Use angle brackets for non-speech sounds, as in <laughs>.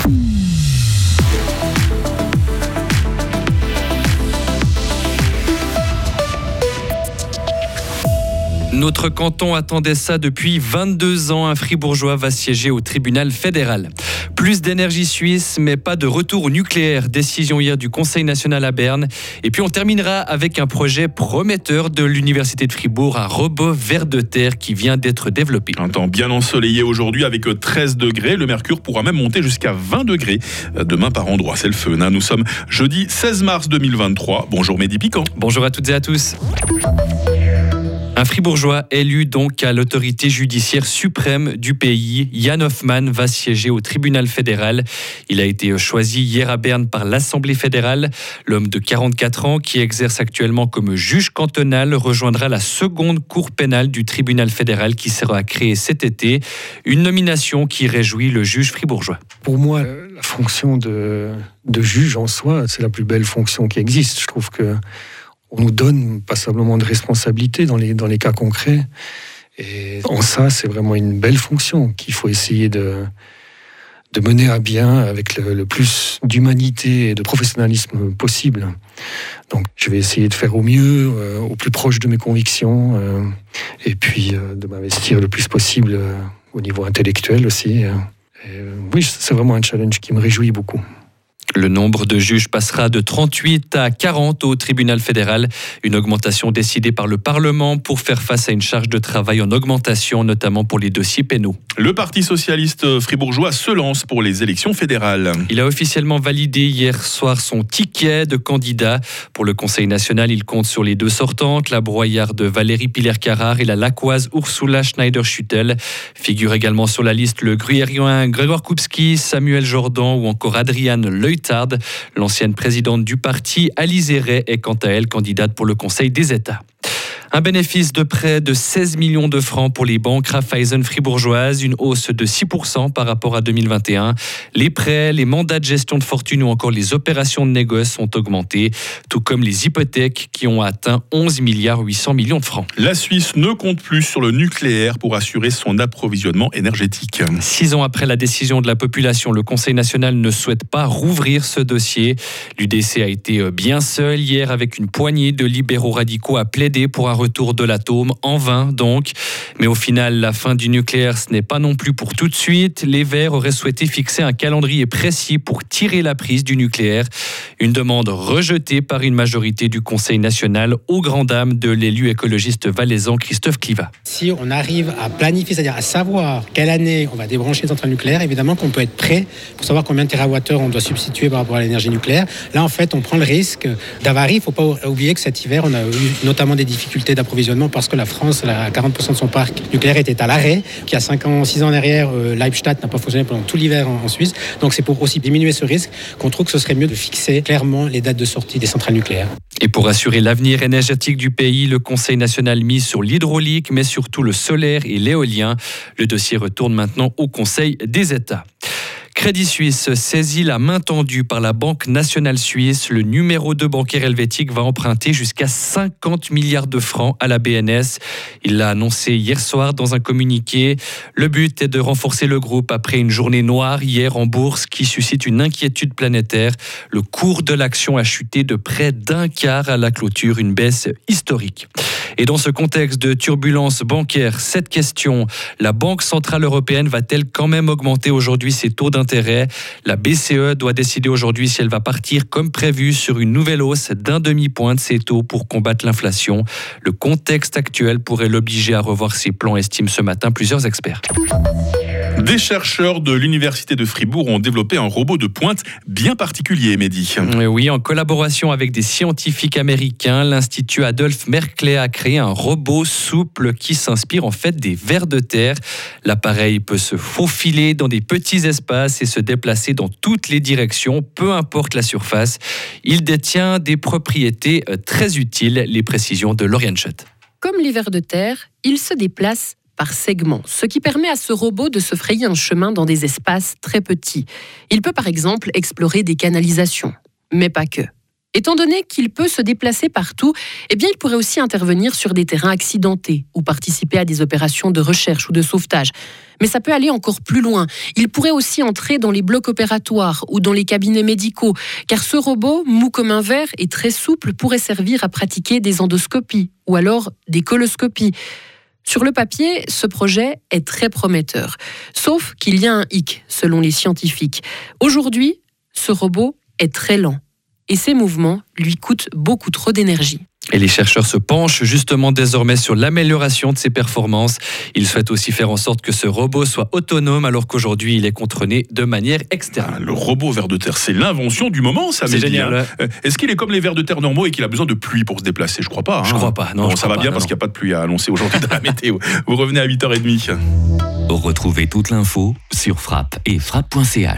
Mm-hmm. Notre canton attendait ça depuis 22 ans. Un fribourgeois va siéger au tribunal fédéral. Plus d'énergie suisse, mais pas de retour au nucléaire. Décision hier du Conseil national à Berne. Et puis on terminera avec un projet prometteur de l'Université de Fribourg, un robot vert de terre qui vient d'être développé. Un temps bien ensoleillé aujourd'hui avec 13 degrés. Le mercure pourra même monter jusqu'à 20 degrés. Demain par endroit, c'est le feu. Nous sommes jeudi 16 mars 2023. Bonjour Mehdi Piquant. Bonjour à toutes et à tous. Un fribourgeois élu donc à l'autorité judiciaire suprême du pays, Jan Hoffmann, va siéger au tribunal fédéral. Il a été choisi hier à Berne par l'Assemblée fédérale. L'homme de 44 ans, qui exerce actuellement comme juge cantonal, rejoindra la seconde cour pénale du tribunal fédéral qui sera créée cet été. Une nomination qui réjouit le juge fribourgeois. Pour moi, la fonction de, de juge en soi, c'est la plus belle fonction qui existe. Je trouve que on nous donne passablement de responsabilités dans les, dans les cas concrets. Et en ça, c'est vraiment une belle fonction qu'il faut essayer de, de mener à bien avec le, plus d'humanité et de professionnalisme possible. Donc je vais essayer de faire au mieux, euh, au plus proche de mes convictions, euh, et puis euh, de m'investir le plus possible au niveau intellectuel aussi. oui, c'est vraiment un challenge qui me réjouit beaucoup. Le nombre de juges passera de 38 à 40 au tribunal fédéral, une augmentation décidée par le Parlement pour faire face à une charge de travail en augmentation, notamment pour les dossiers pénaux. Le Parti socialiste fribourgeois se lance pour les élections fédérales. Il a officiellement validé hier soir son ticket de candidat. Pour le Conseil national, il compte sur les deux sortantes, la broyarde Valérie Piller-Carrard et la laquoise Ursula Schneider-Schuttel. Figure également sur la liste le gruyérien Grégoire Koupski, Samuel Jordan ou encore Adriane L'ancienne présidente du parti, Alice Ray, est quant à elle candidate pour le Conseil des États. Un bénéfice de près de 16 millions de francs pour les banques Raiffeisen fribourgeoises, une hausse de 6% par rapport à 2021. Les prêts, les mandats de gestion de fortune ou encore les opérations de négoce ont augmenté, tout comme les hypothèques qui ont atteint 11 milliards 800 millions de francs. La Suisse ne compte plus sur le nucléaire pour assurer son approvisionnement énergétique. Six ans après la décision de la population, le Conseil national ne souhaite pas rouvrir ce dossier. L'UDC a été bien seul hier avec une poignée de libéraux radicaux à plaider pour un retour de l'atome, en vain donc. Mais au final, la fin du nucléaire, ce n'est pas non plus pour tout de suite. Les Verts auraient souhaité fixer un calendrier précis pour tirer la prise du nucléaire. Une demande rejetée par une majorité du Conseil national aux grand dames de l'élu écologiste valaisan Christophe Cliva. Si on arrive à planifier, c'est-à-dire à savoir quelle année on va débrancher les centrales nucléaires, évidemment qu'on peut être prêt pour savoir combien de TWh on doit substituer par rapport à l'énergie nucléaire. Là, en fait, on prend le risque d'avarie. Il ne faut pas oublier que cet hiver, on a eu notamment des difficultés d'approvisionnement parce que la France, à 40% de son parc nucléaire était à l'arrêt. Qui a 5 ans, 6 ans derrière, euh, Leibstadt n'a pas fonctionné pendant tout l'hiver en, Suisse. Donc c'est pour aussi diminuer ce risque qu'on trouve que ce serait mieux de fixer clairement les dates de sortie des centrales nucléaires. Et pour assurer l'avenir énergétique du pays, le Conseil national mise sur l'hydraulique, mais surtout le solaire et l'éolien. Le dossier retourne maintenant au Conseil des États. Crédit Suisse saisit la main tendue par la Banque nationale suisse. Le numéro 2 bancaire helvétique va emprunter jusqu'à 50 milliards de francs à la BNS. Il l'a annoncé hier soir dans un communiqué. Le but est de renforcer le groupe après une journée noire hier en bourse qui suscite une inquiétude planétaire. Le cours de l'action a chuté de près d'un quart à la clôture, une baisse historique. Et dans ce contexte de turbulence bancaire, cette question, la Banque Centrale Européenne va-t-elle quand même augmenter aujourd'hui ses taux d'intérêt? La BCE doit décider aujourd'hui si elle va partir comme prévu sur une nouvelle hausse d'un demi-point de ses taux pour combattre l'inflation. Le contexte actuel pourrait l'obliger à revoir ses plans, estiment ce matin plusieurs experts. Des chercheurs de l'Université de Fribourg ont développé un robot de pointe bien particulier, Mehdi. Oui, en collaboration avec des scientifiques américains, l'Institut Adolphe Merkley a créé un robot souple qui s'inspire en fait des vers de terre. L'appareil peut se faufiler dans des petits espaces et se déplacer dans toutes les directions, peu importe la surface. Il détient des propriétés euh, très utiles, les précisions de Lauriane Schott. Comme les vers de terre, il se déplace par segments, ce qui permet à ce robot de se frayer un chemin dans des espaces très petits. Il peut par exemple explorer des canalisations, mais pas que. Étant donné qu'il peut se déplacer partout, eh bien, il pourrait aussi intervenir sur des terrains accidentés ou participer à des opérations de recherche ou de sauvetage. Mais ça peut aller encore plus loin. Il pourrait aussi entrer dans les blocs opératoires ou dans les cabinets médicaux, car ce robot, mou comme un verre et très souple, pourrait servir à pratiquer des endoscopies ou alors des coloscopies. Sur le papier, ce projet est très prometteur. Sauf qu'il y a un hic, selon les scientifiques. Aujourd'hui, ce robot est très lent et ses mouvements lui coûtent beaucoup trop d'énergie. Et les chercheurs se penchent justement désormais sur l'amélioration de ses performances. Ils souhaitent aussi faire en sorte que ce robot soit autonome alors qu'aujourd'hui il est contrôlé de manière externe. Ah, le robot ver de terre, c'est l'invention du moment, ça C'est génial, hein. Euh, Est-ce qu'il est comme les vers de terre normaux et qu'il a besoin de pluie pour se déplacer? Je crois pas. Je hein. crois pas, non, Bon, je ça crois va pas, bien non, parce qu'il n'y a pas de pluie à annoncer aujourd'hui dans la <laughs> météo. Vous revenez à 8h30. Retrouvez toute l'info sur frappe et frappe.ch.